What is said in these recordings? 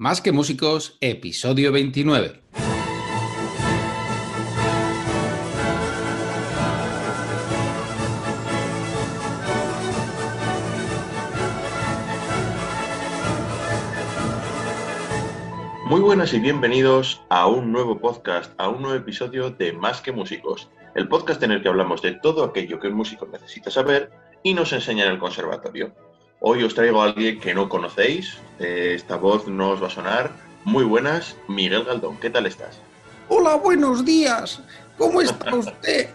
Más que Músicos, episodio 29. Muy buenas y bienvenidos a un nuevo podcast, a un nuevo episodio de Más que Músicos, el podcast en el que hablamos de todo aquello que un músico necesita saber y nos enseña en el conservatorio. Hoy os traigo a alguien que no conocéis, eh, esta voz no os va a sonar. Muy buenas, Miguel Galdón, ¿qué tal estás? Hola, buenos días. ¿Cómo está usted?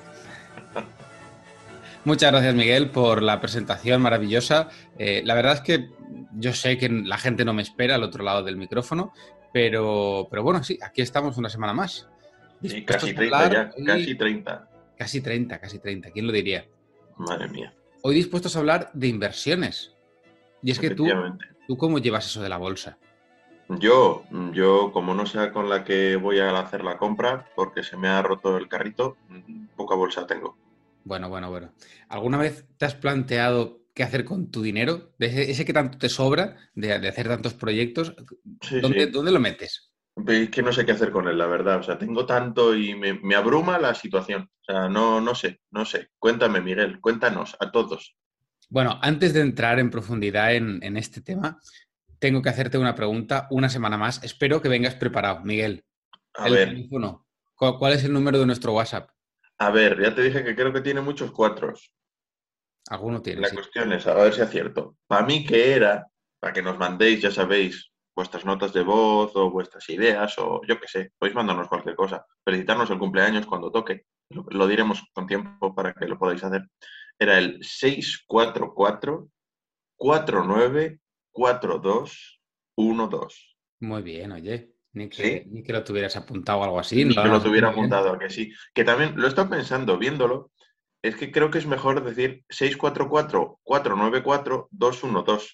Muchas gracias, Miguel, por la presentación maravillosa. Eh, la verdad es que yo sé que la gente no me espera al otro lado del micrófono, pero, pero bueno, sí, aquí estamos una semana más. Sí, casi 30 ya, casi 30. Casi 30, casi 30, ¿quién lo diría? Madre mía. Hoy dispuestos a hablar de inversiones. Y es que tú, ¿tú cómo llevas eso de la bolsa? Yo, yo, como no sé con la que voy a hacer la compra, porque se me ha roto el carrito, poca bolsa tengo. Bueno, bueno, bueno. ¿Alguna vez te has planteado qué hacer con tu dinero? De ese, que tanto te sobra de, hacer tantos proyectos, ¿dónde, ¿dónde, lo metes? Es que no sé qué hacer con él, la verdad. O sea, tengo tanto y me, me, abruma la situación. O sea, no, no sé, no sé. Cuéntame, Miguel, cuéntanos a todos. Bueno, antes de entrar en profundidad en, este tema, tengo que hacerte una pregunta una semana más. Espero que vengas preparado, Miguel. A ver. ¿Cuál es el número de nuestro WhatsApp? A ver, ya te dije que creo que tiene muchos cuatros. Alguno tiene. La cuestión es, a ver si acierto. Para mí, ¿qué era? Para que nos mandéis, ya sabéis, vuestras notas de voz o vuestras ideas o yo qué sé, podéis mandarnos cualquier cosa. Felicitarnos el cumpleaños cuando toque. lo diremos con tiempo para que lo podáis hacer era el 644 49 42 12. Muy bien, oye. Ni que, ni que lo tuvieras apuntado o algo así. Ni que lo tuviera apuntado, que sí. Que también lo he estado pensando, viéndolo, es que creo que es mejor decir 644-494-212.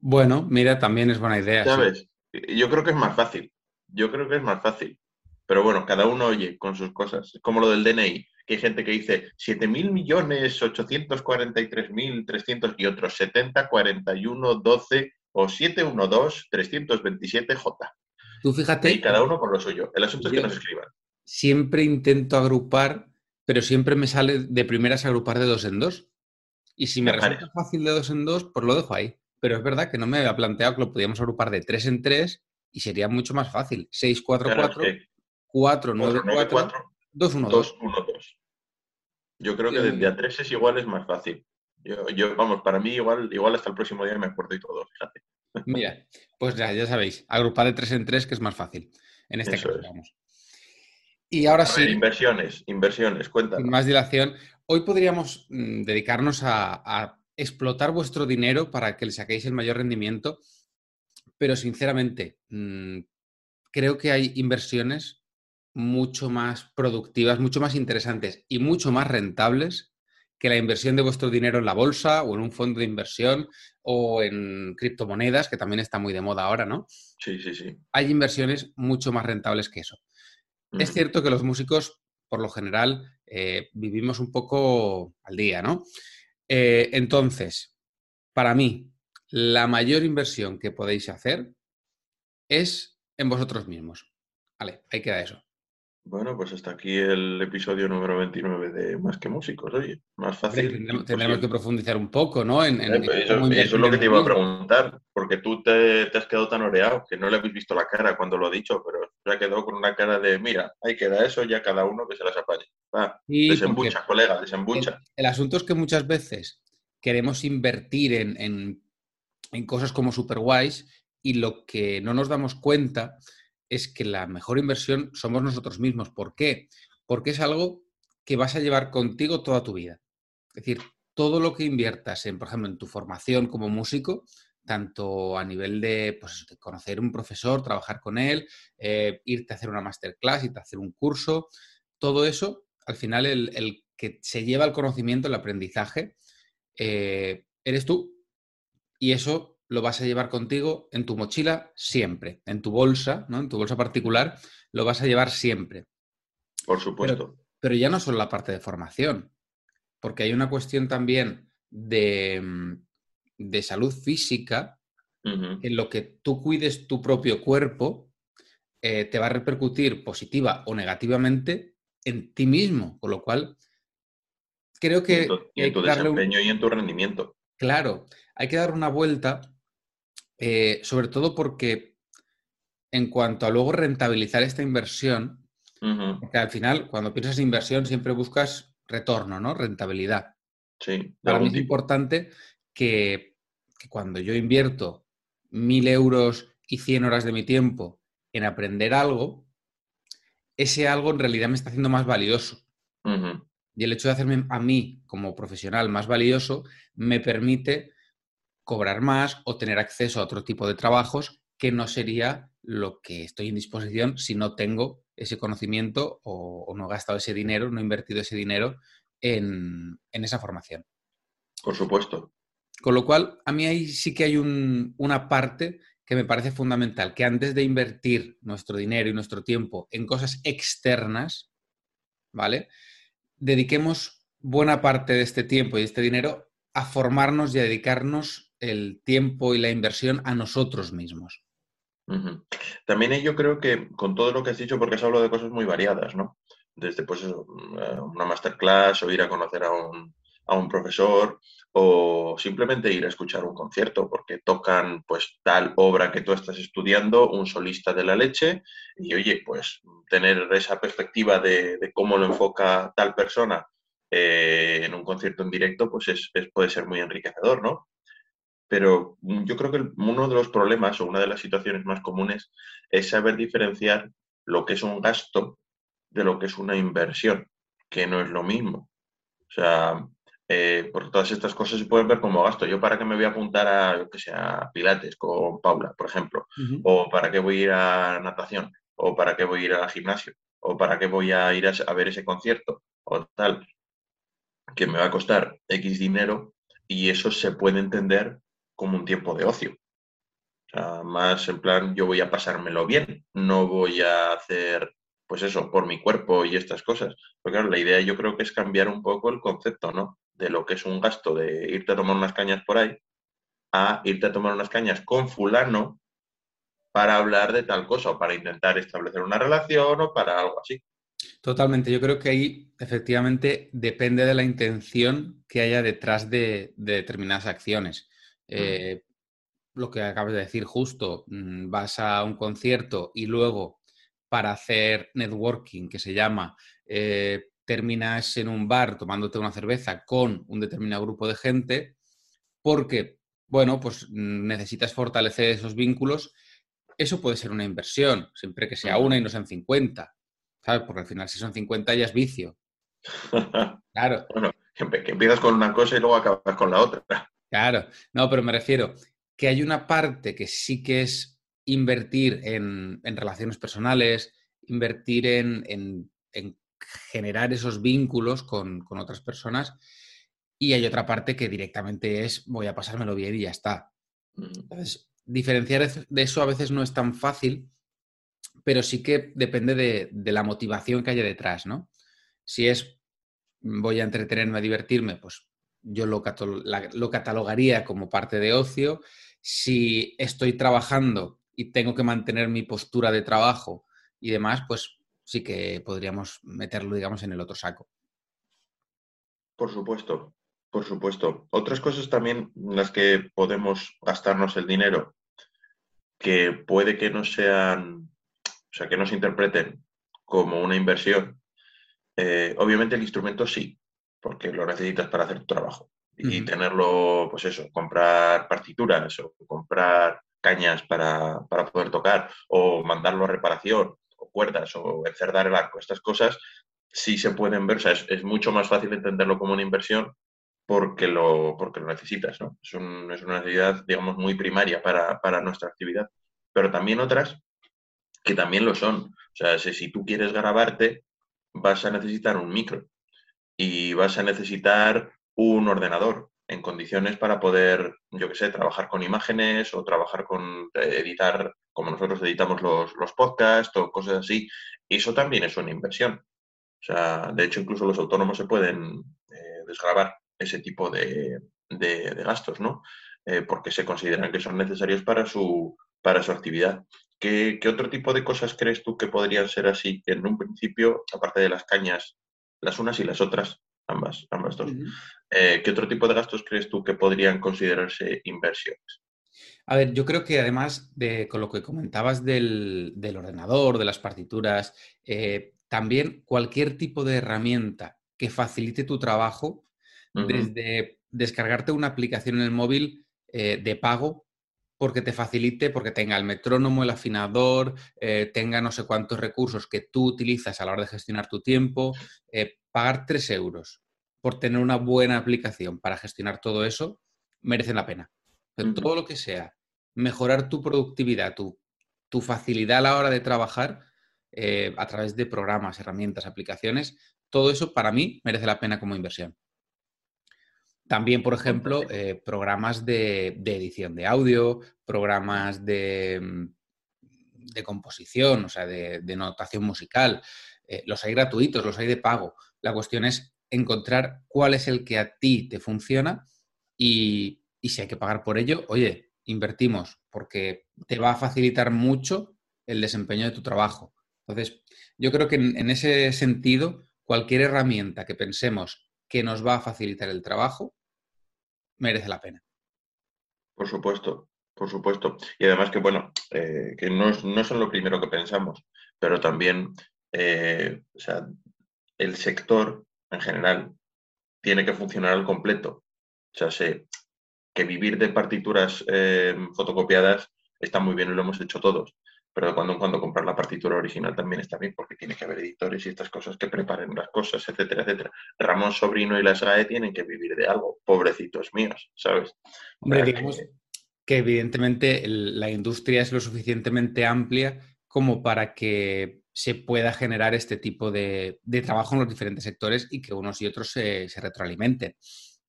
Bueno, mira, también es buena idea. ¿Sabes? Yo creo que es más fácil. Yo creo que es más fácil. Pero bueno, cada uno oye con sus cosas. Es como lo del DNI que hay gente que dice 7.000 millones, 843.300 y otros 70, 41, 12 o 712, 327 J. Tú fíjate. Y cada uno con lo suyo. El asunto es que nos escriban. Siempre intento agrupar, pero siempre me sale de primeras agrupar de dos en dos. Y si me, resulta fácil de dos en dos, pues lo dejo ahí. Pero es verdad que no me había planteado que lo podíamos agrupar de tres en tres y sería mucho más fácil. 6, 4, 4, 4, 9, 4, 2, 1, 2. Yo creo que desde a 3 es igual es más fácil. Yo, vamos, para mí igual, igual hasta el próximo día me acuerdo y todo, fíjate. Mira, pues ya, ya sabéis, agrupar de 3 en 3 que es más fácil. En este caso, vamos. Y ahora sí. inversiones, inversiones, cuéntanos. Sin más dilación, hoy podríamos mm, dedicarnos a, a, explotar vuestro dinero para que le saquéis el mayor rendimiento, pero sinceramente, mmm, creo que hay inversiones mucho más productivas, mucho más interesantes y mucho más rentables que la inversión de vuestro dinero en la bolsa o en un fondo de inversión o en criptomonedas, que también está muy de moda ahora, ¿no? Sí, sí, sí. Hay inversiones mucho más rentables que eso. Es cierto que los músicos, por lo general, eh, vivimos un poco al día, ¿no? Eh, entonces, para mí, la mayor inversión que podéis hacer es en vosotros mismos. Vale, ahí queda eso. Bueno, pues hasta aquí el episodio número 29 de Más que Músicos, oye, más fácil. Tendremos, que profundizar un poco, ¿no? En, eh, eso, es lo que te iba a preguntar, porque tú te, has quedado tan oreado que no le habéis visto la cara cuando lo ha dicho, pero ha quedado con una cara de, mira, ahí queda eso, ya cada uno que se las apañe. Va, desembucha, colega, desembucha. El, asunto es que muchas veces queremos invertir en, en cosas como Superwise y lo que no nos damos cuenta es que la mejor inversión somos nosotros mismos. ¿Por qué? Porque es algo que vas a llevar contigo toda tu vida. Es decir, todo lo que inviertas en, por ejemplo, en tu formación como músico, tanto a nivel de, pues, conocer un profesor, trabajar con él, eh, irte a hacer una masterclass, irte a hacer un curso, todo eso, al final el, que se lleva el conocimiento, el aprendizaje, eh, eres tú. Y eso lo vas a llevar contigo en tu mochila siempre, en tu bolsa, ¿no? En tu bolsa particular, lo vas a llevar siempre. Por supuesto. Pero, ya no solo la parte de formación, porque hay una cuestión también de, mm, de salud física en lo que tú cuides tu propio cuerpo, eh, te va a repercutir positiva o negativamente en ti mismo, con lo cual creo que... en tu, desempeño y en tu rendimiento. Claro, hay que dar una vuelta, eh, sobre todo porque en cuanto a luego rentabilizar esta inversión, porque al final, cuando piensas en inversión, siempre buscas retorno, ¿no? Rentabilidad. Sí. Para mí es importante que, que, cuando yo invierto mil euros y cien horas de mi tiempo en aprender algo, ese algo en realidad me está haciendo más valioso. Y el hecho de hacerme a mí como profesional más valioso me permite cobrar más o tener acceso a otro tipo de trabajos que no sería lo que estoy en disposición si no tengo ese conocimiento o, no he gastado ese dinero, no he invertido ese dinero en, esa formación. Por supuesto. Con lo cual, a mí ahí sí que hay una parte que me parece fundamental, que antes de invertir nuestro dinero y nuestro tiempo en cosas externas, ¿vale? Dediquemos buena parte de este tiempo y este dinero a formarnos y a dedicarnos el tiempo y la inversión a nosotros mismos. También yo creo que con todo lo que has dicho, porque has hablado de cosas muy variadas, ¿no? Desde pues una masterclass o ir a conocer a un, a un profesor o simplemente ir a escuchar un concierto porque tocan pues tal obra que tú estás estudiando, un solista de la leche y oye, pues tener esa perspectiva de, cómo lo enfoca tal persona eh, en un concierto en directo pues es, puede ser muy enriquecedor, ¿no? Pero yo creo que uno de los problemas o una de las situaciones más comunes es saber diferenciar lo que es un gasto de lo que es una inversión, que no es lo mismo. O sea, eh, por todas estas cosas se pueden ver como gasto. Yo para qué me voy a apuntar a, que sea, Pilates con Paula, por ejemplo, o para qué voy a ir a natación, o para qué voy a ir al gimnasio, o para qué voy a ir a, ver ese concierto, o tal, que me va a costar X dinero y eso se puede entender como un tiempo de ocio. Sea, más en plan, yo voy a pasármelo bien, no voy a hacer, pues eso, por mi cuerpo y estas cosas. Porque claro, la idea yo creo que es cambiar un poco el concepto, ¿no? De lo que es un gasto de irte a tomar unas cañas por ahí a irte a tomar unas cañas con fulano para hablar de tal cosa o para intentar establecer una relación o para algo así. Totalmente, yo creo que ahí efectivamente depende de la intención que haya detrás de, determinadas acciones. Eh, lo que acabas de decir justo, mm, vas a un concierto y luego para hacer networking, que se llama, eh, terminas en un bar tomándote una cerveza con un determinado grupo de gente, porque, bueno, pues mm, necesitas fortalecer esos vínculos. Eso puede ser una inversión, siempre que sea una y no sean 50, ¿sabes? Porque al final si son 50 ya es vicio. Claro. bueno, que empiezas con una cosa y luego acabas con la otra. Claro, no, pero me refiero que hay una parte que sí que es invertir en, relaciones personales, invertir en, generar esos vínculos con, otras personas. Y hay otra parte que directamente es voy a pasármelo bien y ya está. Entonces, diferenciar de eso a veces no es tan fácil, pero sí que depende de, de la motivación que haya detrás, ¿no? Si es voy a entretenerme, a divertirme, pues yo lo, lo catalogaría como parte de ocio. Si estoy trabajando y tengo que mantener mi postura de trabajo y demás, pues sí que podríamos meterlo, digamos, en el otro saco. Por supuesto, por supuesto. Otras cosas también en las que podemos gastarnos el dinero, que puede que no sean, o sea, que no se interpreten como una inversión. Eh, obviamente el instrumento sí, porque lo necesitas para hacer tu trabajo. Y tenerlo, pues eso, comprar partituras o comprar cañas para, para poder tocar o mandarlo a reparación o cuerdas o encerdar el arco, estas cosas sí se pueden ver, o sea, es, mucho más fácil entenderlo como una inversión porque lo, porque lo necesitas, ¿no? Es, es una necesidad, digamos, muy primaria para, para, nuestra actividad. Pero también otras que también lo son. O sea, si, si tú quieres grabarte, vas a necesitar un micro y vas a necesitar un ordenador en condiciones para poder, yo qué sé, trabajar con imágenes o trabajar con eh, editar como nosotros editamos los, los podcasts o cosas así. Eso también es una inversión. O sea, de hecho, incluso los autónomos se pueden eh, desgrabar ese tipo de, de, gastos, ¿no? eh, porque se consideran que son necesarios para su, para su actividad. ¿Qué, otro tipo de cosas crees tú que podrían ser así? Que en un principio, aparte de las cañas, las unas y las otras, ambas, ambas dos, eh, ¿qué otro tipo de gastos crees tú que podrían considerarse inversiones? A ver, yo creo que además de con lo que comentabas del, ordenador, de las partituras, eh, también cualquier tipo de herramienta que facilite tu trabajo, desde descargarte una aplicación en el móvil eh, de pago porque te facilite, porque tenga el metrónomo, el afinador, eh, tenga no sé cuántos recursos que tú utilizas a la hora de gestionar tu tiempo, pagar 3 euros por tener una buena aplicación para gestionar todo eso, merece la pena. Todo lo que sea mejorar tu productividad, tu, facilidad a la hora de trabajar eh, a través de programas, herramientas, aplicaciones, todo eso para mí merece la pena como inversión. También, por ejemplo, eh, programas de, edición de audio, programas de, mm, de composición, o sea, de, notación musical. Eh, los hay gratuitos, los hay de pago. La cuestión es encontrar cuál es el que a ti te funciona y, y si hay que pagar por ello, oye, invertimos porque te va a facilitar mucho el desempeño de tu trabajo. Entonces, yo creo que en, ese sentido, cualquier herramienta que pensemos que nos va a facilitar el trabajo, merece la pena. Por supuesto, por supuesto. Y además que, bueno, eh, que no, no, son lo primero que pensamos, pero también, eh, o sea, el sector en general tiene que funcionar al completo. O sea, se, que vivir de partituras eh, fotocopiadas está muy bien y lo hemos hecho todos, pero de cuando en cuando comprar la partitura original también está bien porque tiene que haber editores y estas cosas que preparen las cosas, etcétera, etcétera. Ramón Sobrino y la SAE tienen que vivir de algo, pobrecitos míos, ¿sabes? Hombre, digamos que... evidentemente la industria es lo suficientemente amplia como para que se pueda generar este tipo de, trabajo en los diferentes sectores y que unos y otros se, se retroalimenten.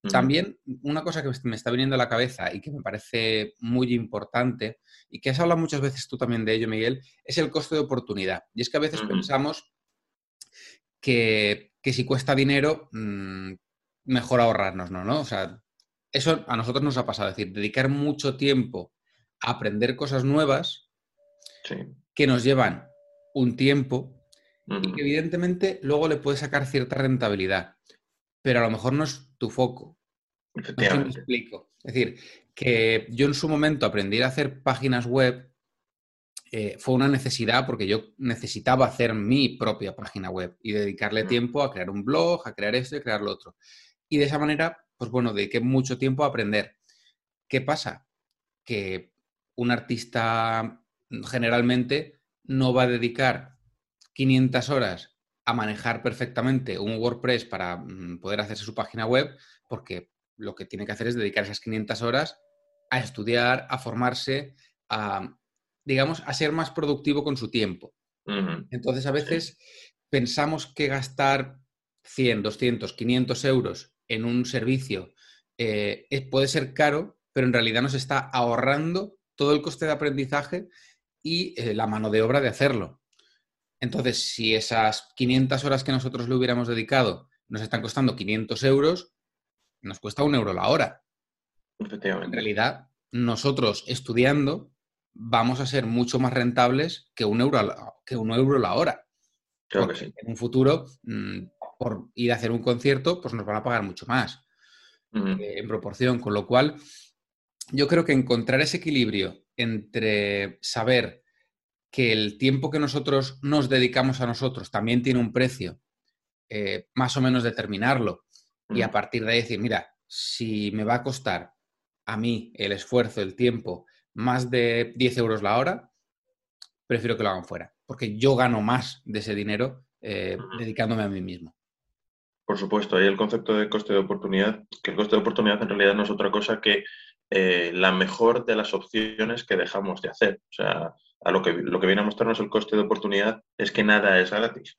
También una cosa que me está viniendo a la cabeza y que me parece muy importante y que has hablado muchas veces tú también de ello, Miguel, es el coste de oportunidad. Y es que a veces pensamos que, si cuesta dinero, mm, mejor ahorrarnos, ¿no? O sea, eso a nosotros nos ha pasado, es decir, dedicar mucho tiempo a aprender cosas nuevas que nos llevan un tiempo y que evidentemente luego le puedes sacar cierta rentabilidad pero a lo mejor no es tu foco. No sé me explico. Es decir, que yo en su momento aprendí a hacer páginas web eh, fue una necesidad porque yo necesitaba hacer mi propia página web y dedicarle tiempo a crear un blog, a crear esto y a crear lo otro. Y de esa manera, pues bueno, dediqué mucho tiempo a aprender. ¿Qué pasa? Que un artista generalmente no va a dedicar 500 horas a manejar perfectamente un WordPress para mm, poder hacerse su página web, porque lo que tiene que hacer es dedicar esas 500 horas a estudiar, a formarse, a, digamos, a ser más productivo con su tiempo. Entonces, a veces pensamos que gastar 100, 200, 500 euros en un servicio eh, puede ser caro, pero en realidad nos está ahorrando todo el coste de aprendizaje y eh, la mano de obra de hacerlo. Entonces, si esas 500 horas que nosotros le hubiéramos dedicado nos están costando 500 euros, nos cuesta un euro la hora. En realidad, nosotros estudiando vamos a ser mucho más rentables que un euro, la, que un euro la hora. Creo sí. En un futuro, mm, por ir a hacer un concierto, pues nos van a pagar mucho más eh, en proporción. Con lo cual, yo creo que encontrar ese equilibrio entre saber que el tiempo que nosotros nos dedicamos a nosotros también tiene un precio, eh, más o menos determinarlo y a partir de ahí decir, mira, si me va a costar a mí el esfuerzo, el tiempo, más de 10 euros la hora, prefiero que lo hagan fuera, porque yo gano más de ese dinero eh, dedicándome a mí mismo. Por supuesto, hay el concepto de coste de oportunidad, que el coste de oportunidad en realidad no es otra cosa que eh, la mejor de las opciones que dejamos de hacer. O sea, a lo que, lo que viene a mostrarnos el coste de oportunidad es que nada es gratis.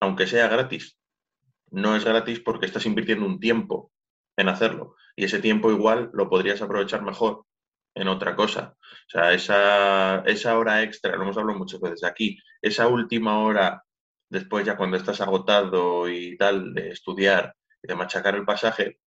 Aunque sea gratis, no es gratis porque estás invirtiendo un tiempo en hacerlo. Y ese tiempo igual lo podrías aprovechar mejor en otra cosa. O sea, esa, esa hora extra, lo hemos hablado muchas veces aquí, esa última hora, después ya cuando estás agotado y tal, de estudiar y de machacar el pasaje,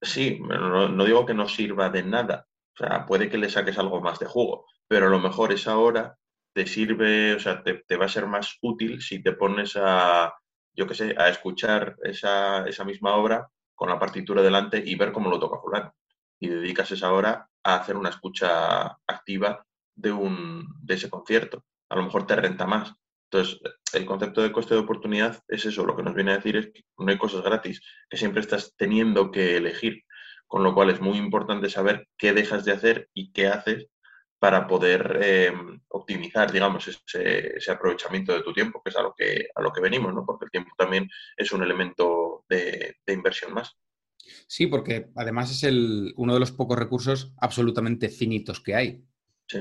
sí, no, no digo que no sirva de nada, O sea, puede que le saques algo más de jugo, pero a lo mejor esa hora te sirve, o sea, te, va a ser más útil si te pones a, yo qué sé, a escuchar esa, esa misma obra con la partitura delante y ver cómo lo toca fulano. Y dedicas esa hora a hacer una escucha activa de, un, de ese concierto. A lo mejor te renta más. Entonces, el concepto de coste de oportunidad es eso, lo que nos viene a decir es que no hay cosas gratis, que siempre estás teniendo que elegir con lo cual es muy importante saber qué dejas de hacer y qué haces para poder eh, optimizar, digamos, ese, aprovechamiento de tu tiempo, que es a lo que, a lo que venimos, ¿no? Porque el tiempo también es un elemento de, inversión más. Sí, porque además es el, uno de los pocos recursos absolutamente finitos que hay. Sí,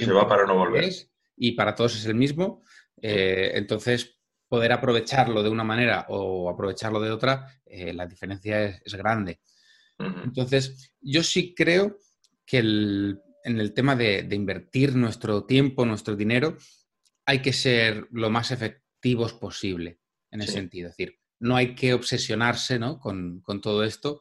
se va para no volver. y para todos es el mismo. Eh, entonces, poder aprovecharlo de una manera o aprovecharlo de otra, eh, la diferencia es grande. Entonces, yo sí creo que en el tema de, invertir nuestro tiempo, nuestro dinero, hay que ser lo más efectivos posible en ese sentido. Es decir, no hay que obsesionarse con, todo esto,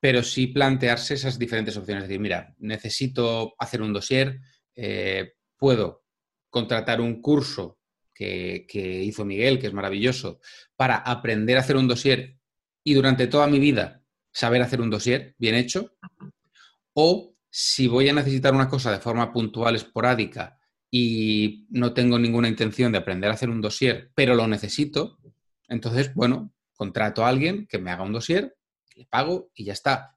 pero sí plantearse esas diferentes opciones. Es decir, mira, necesito hacer un dossier, eh, puedo contratar un curso que, que, hizo Miguel, que es maravilloso, para aprender a hacer un dossier y durante toda mi vida saber hacer un dossier bien hecho, o si voy a necesitar una cosa de forma puntual, esporádica, y no tengo ninguna intención de aprender a hacer un dossier, pero lo necesito, entonces, bueno, contrato a alguien que me haga un dossier, le pago y ya está.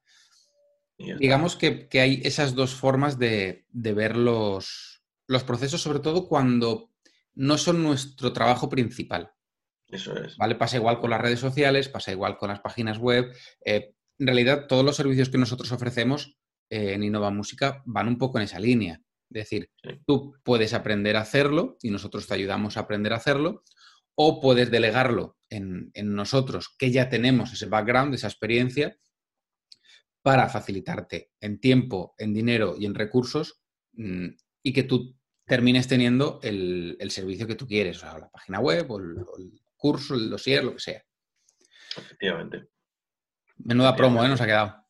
Digamos que, hay esas dos formas de, ver los, los, procesos, sobre todo cuando no son nuestro trabajo principal. Eso es. ¿Vale? Pasa igual con las redes sociales, pasa igual con las páginas web. Eh, en realidad todos los servicios que nosotros ofrecemos eh, en Innova Música van un poco en esa línea. Es decir, tú puedes aprender a hacerlo y nosotros te ayudamos a aprender a hacerlo, o puedes delegarlo en, nosotros, que ya tenemos ese background, esa experiencia, para facilitarte en tiempo, en dinero y en recursos mm, y que tú termines teniendo el, servicio que tú quieres, o sea, la página web o el, o el curso, el dossier, lo que sea. Efectivamente. Menuda promo, ¿eh? Nos ha quedado.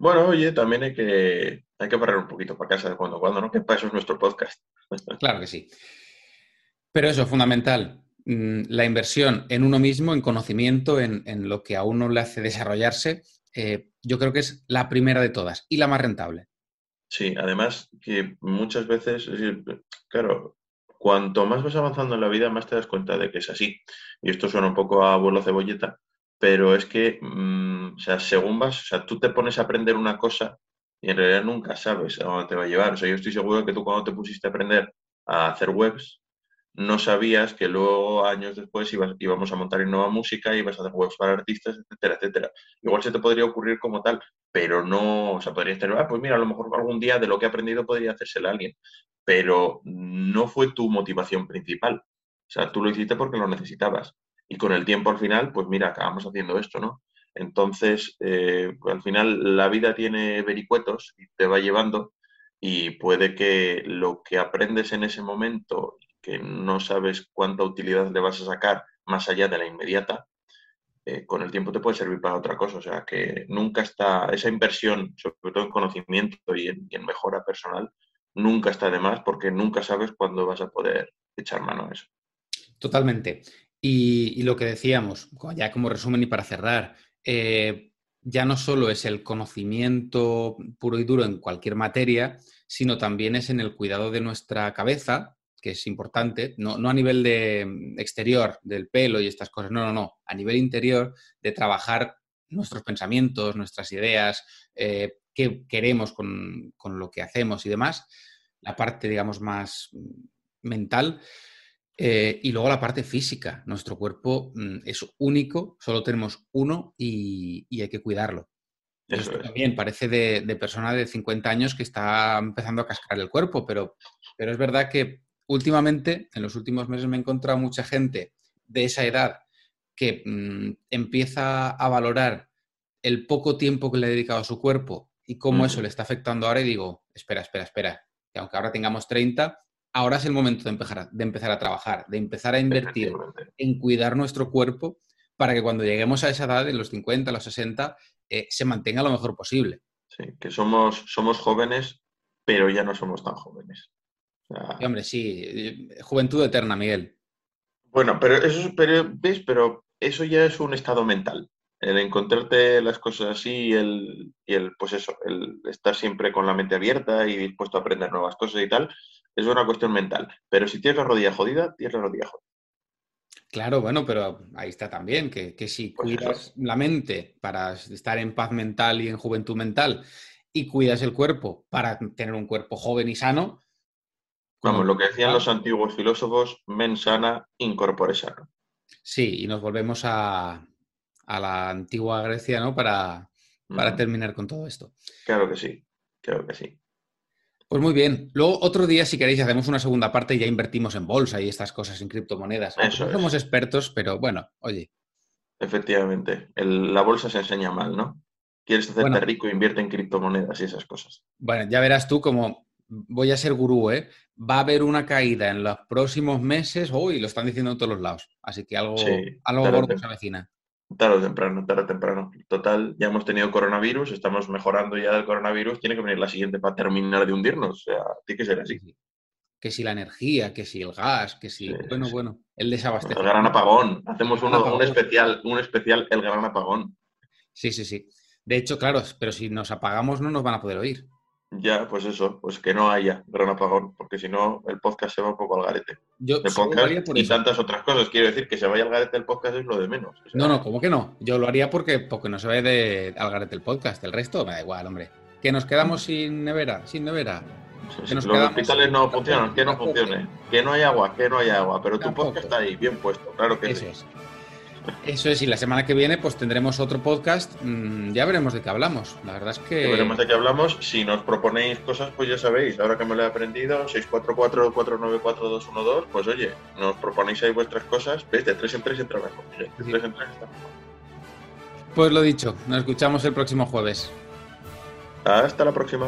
Bueno, oye, también hay que, hay que barrer un poquito para casa de cuando en cuando, ¿no? Que para eso es nuestro podcast. Claro que sí. Pero eso, fundamental. Mm, la inversión en uno mismo, en conocimiento, en, lo que a uno le hace desarrollarse, eh, yo creo que es la primera de todas y la más rentable. Sí, además que muchas veces, claro, cuanto más vas avanzando en la vida, más te das cuenta de que es así. Y esto suena un poco a abuelo cebolleta, pero es que, mm, o sea, según vas, o sea, tú te pones a aprender una cosa y en realidad nunca sabes a dónde te va a llevar. O sea, yo estoy seguro que tú cuando te pusiste a aprender a hacer webs, no sabías que luego, años después, ibas, íbamos a montar nueva música, ibas a hacer webs para artistas, etcétera, etcétera. Igual se te podría ocurrir como tal, pero no, o sea, podrías tener, ah, pues mira, a lo mejor algún día de lo que he aprendido podría hacérselo a alguien, pero no fue tu motivación principal. O sea, tú lo hiciste porque lo necesitabas y con el tiempo al final, pues mira, acabamos haciendo esto, ¿no? Entonces, eh, al final la vida tiene vericuetos y te va llevando y puede que lo que aprendes en ese momento, que no sabes cuánta utilidad le vas a sacar más allá de la inmediata, eh, con el tiempo te puede servir para otra cosa. O sea, que nunca está, esa inversión, sobre todo en conocimiento y en, y en mejora personal, nunca está de más porque nunca sabes cuándo vas a poder echar mano a eso. Totalmente. Y, lo que decíamos, ya como resumen y para cerrar, eh, ya no solo es el conocimiento puro y duro en cualquier materia, sino también es en el cuidado de nuestra cabeza, que es importante, no, a nivel de mm, exterior, del pelo y estas cosas, no, no, no, a nivel interior, de trabajar nuestros pensamientos, nuestras ideas, eh, qué queremos con, lo que hacemos y demás, la parte, digamos, más mm, mental, eh, y luego la parte física. Nuestro cuerpo mm, es único, solo tenemos uno y, hay que cuidarlo. Eso también parece de, persona de 50 años que está empezando a cascar el cuerpo, pero, pero es verdad que últimamente, en los últimos meses, me he encontrado mucha gente de esa edad que mm, empieza a valorar el poco tiempo que le ha dedicado a su cuerpo y cómo eso le está afectando ahora y digo, espera, espera, espera, que aunque ahora tengamos 30, ahora es el momento de empezar, a, de empezar a trabajar, de empezar a invertir en cuidar nuestro cuerpo para que cuando lleguemos a esa edad, en los 50, los 60, eh, se mantenga lo mejor posible. Sí, que somos, somos jóvenes pero ya no somos tan jóvenes. hombre, sí, juventud eterna, Miguel. Bueno, pero eso, pero, ¿ves? Pero eso ya es un estado mental. El encontrarte las cosas así y el, y el, pues eso, el estar siempre con la mente abierta y dispuesto a aprender nuevas cosas y tal, es una cuestión mental. Pero si tienes la rodilla jodida, tienes la rodilla jodida. Claro, bueno, pero ahí está también, que, si pues cuidas la mente para estar en paz mental y en juventud mental y cuidas el cuerpo para tener un cuerpo joven y sano. Vamos, lo que decían los antiguos filósofos, men sana, incorpore sano. Sí, y nos volvemos a, la antigua Grecia, ¿no? Para, para terminar con todo esto. Claro que sí, claro que sí. Pues muy bien. Luego, otro día, si queréis, hacemos una segunda parte y ya invertimos en bolsa y estas cosas, en criptomonedas. Eso no somos expertos, pero bueno, oye. Efectivamente. la bolsa se enseña mal, ¿no? Quieres hacerte rico, invierte en criptomonedas y esas cosas. Bueno, ya verás tú como voy a ser gurú, ¿eh? Va a haber una caída en los próximos meses, uy, lo están diciendo en todos los lados. Así que algo, algo gordo se avecina. Tarde o temprano, tarde o temprano. Total, ya hemos tenido coronavirus, estamos mejorando ya del coronavirus, tiene que venir la siguiente para terminar de hundirnos. O sea, tiene que ser así. Que si la energía, que si el gas, que si. bueno, bueno, el desabastecimiento. El gran apagón. Hacemos uno, un especial, un especial, el gran apagón. Sí, sí, sí. De hecho, claro, pero si nos apagamos no nos van a poder oír. Ya, pues eso, pues que no haya gran apagón, porque si no, el podcast se va un poco al garete. Yo podcast y tantas otras cosas. Quiero decir que se vaya al garete el podcast es lo de menos. no, no, ¿cómo que no? Yo lo haría porque, porque no se vaya de, al garete el podcast. El resto me da igual, hombre. Que nos quedamos sin nevera, sin nevera. los hospitales no funcionan, que no funcione. Que no hay agua, que no hay agua. Pero tu podcast está ahí, bien puesto, claro que eso Es. Eso es, y la semana que viene pues tendremos otro podcast, mm, ya veremos de qué hablamos. La verdad es que... Ya veremos de qué hablamos. Si nos proponéis cosas, pues ya sabéis, ahora que me lo he aprendido, 644-494-212, pues oye, nos proponéis ahí vuestras cosas, ves, de tres en tres entra mejor. De tres en tres está. Pues lo dicho, nos escuchamos el próximo jueves. Hasta la próxima.